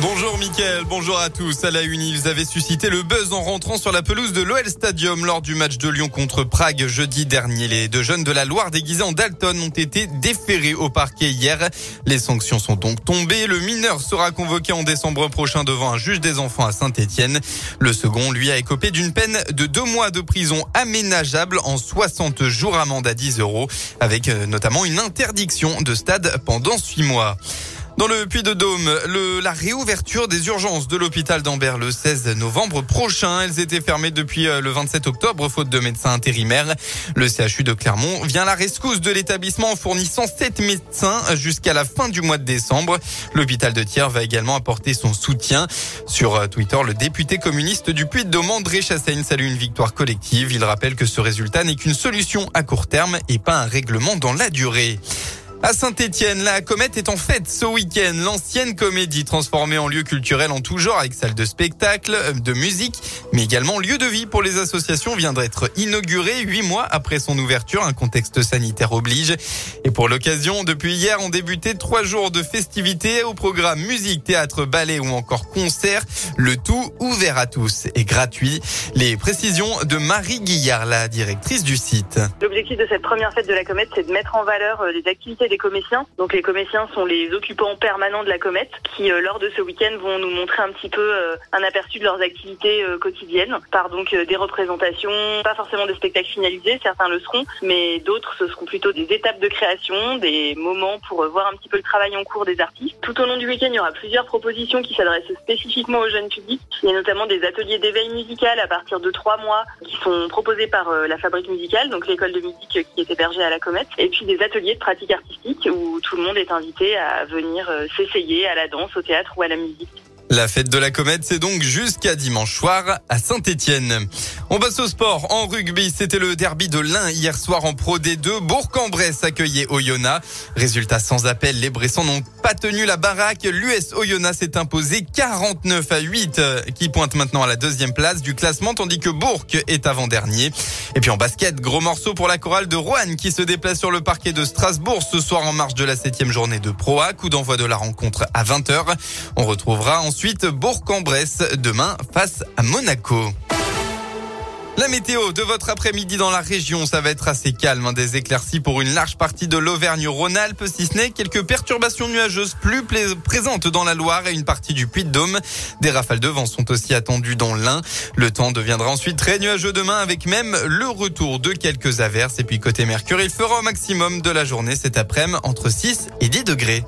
Bonjour Mickaël, bonjour à tous. À la une, ils avaient suscité le buzz en rentrant sur la pelouse de l'OL Stadium lors du match de Lyon contre Prague jeudi dernier. Les deux jeunes de la Loire déguisés en Dalton ont été déférés au parquet hier. Les sanctions sont donc tombées. Le mineur sera convoqué en décembre prochain devant un juge des enfants à Saint-Etienne. Le second, lui, a écopé d'une peine de deux mois de prison aménageable en 60 jours amende à 10 euros avec euh, notamment une interdiction de stade pendant six mois. Dans le Puy-de-Dôme, la réouverture des urgences de l'hôpital d'Ambert le 16 novembre prochain. Elles étaient fermées depuis euh, le 27 octobre, faute de médecins intérimaires. Le CHU de Clermont vient à la rescousse de l'établissement en fournissant 7 médecins jusqu'à la fin du mois de décembre. L'hôpital de Thiers va également apporter son soutien. Sur euh, Twitter, le député communiste du Puy-de-Dôme, André Chassaigne, salue une victoire collective. Il rappelle que ce résultat n'est qu'une solution à court terme et pas un règlement dans la durée. À Saint-Étienne, la comète est en fête ce week-end. L'ancienne comédie transformée en lieu culturel en tout genre avec salle de spectacle, de musique, mais également lieu de vie pour les associations vient d'être inaugurée huit mois après son ouverture. Un contexte sanitaire oblige. Et pour l'occasion, depuis hier, ont débuté trois jours de festivités au programme musique, théâtre, ballet ou encore concert. Le tout ouvert à tous et gratuit. Les précisions de Marie Guillard, la directrice du site. L'objectif de cette première fête de la comète, c'est de mettre en valeur euh, les activités des cométiens. Donc les cométiens sont les occupants permanents de la comète qui, euh, lors de ce week-end, vont nous montrer un petit peu euh, un aperçu de leurs activités euh, quotidiennes par donc des représentations, pas forcément des spectacles finalisés, certains le seront, mais d'autres ce seront plutôt des étapes de création, des moments pour voir un petit peu le travail en cours des artistes. Tout au long du week-end, il y aura plusieurs propositions qui s'adressent spécifiquement aux jeunes publics. Il y a notamment des ateliers d'éveil musical à partir de trois mois qui sont proposés par la Fabrique musicale, donc l'école de musique qui est hébergée à la Comète, et puis des ateliers de pratique artistique où tout le monde est invité à venir euh, s'essayer à la danse, au théâtre ou à la musique. La fête de la comète, c'est donc jusqu'à dimanche soir à Saint-Étienne. On passe au sport. En rugby, c'était le derby de l'Ain hier soir en Pro D2. Bourg-en-Bresse accueillait Oyonnax. Résultat sans appel, les Bressons n'ont pas tenu la baraque. L'US Oyonnax s'est imposé 49 à 8, qui pointe maintenant à la deuxième place du classement, tandis que Bourg est avant-dernier. Et puis en basket, gros morceau pour la chorale de Rouen qui se déplace sur le parquet de Strasbourg ce soir en marge de la septième journée de Pro A. Coup d'envoi de la rencontre à 20h. On retrouvera Ensuite, Bourg-en-Bresse demain face à Monaco. La météo de votre après-midi dans la région, ça va être assez calme. Hein. des éclaircies pour une large partie de l'Auvergne-Rhône-Alpes, si ce n'est quelques perturbations nuageuses plus présentes dans la Loire et une partie du Puy-de-Dôme. Des rafales de vent sont aussi attendues dans l'Ain. Le temps deviendra ensuite très nuageux demain avec même le retour de quelques averses. Et puis côté Mercure, il fera au maximum de la journée cet après-midi entre 6 et 10 degrés.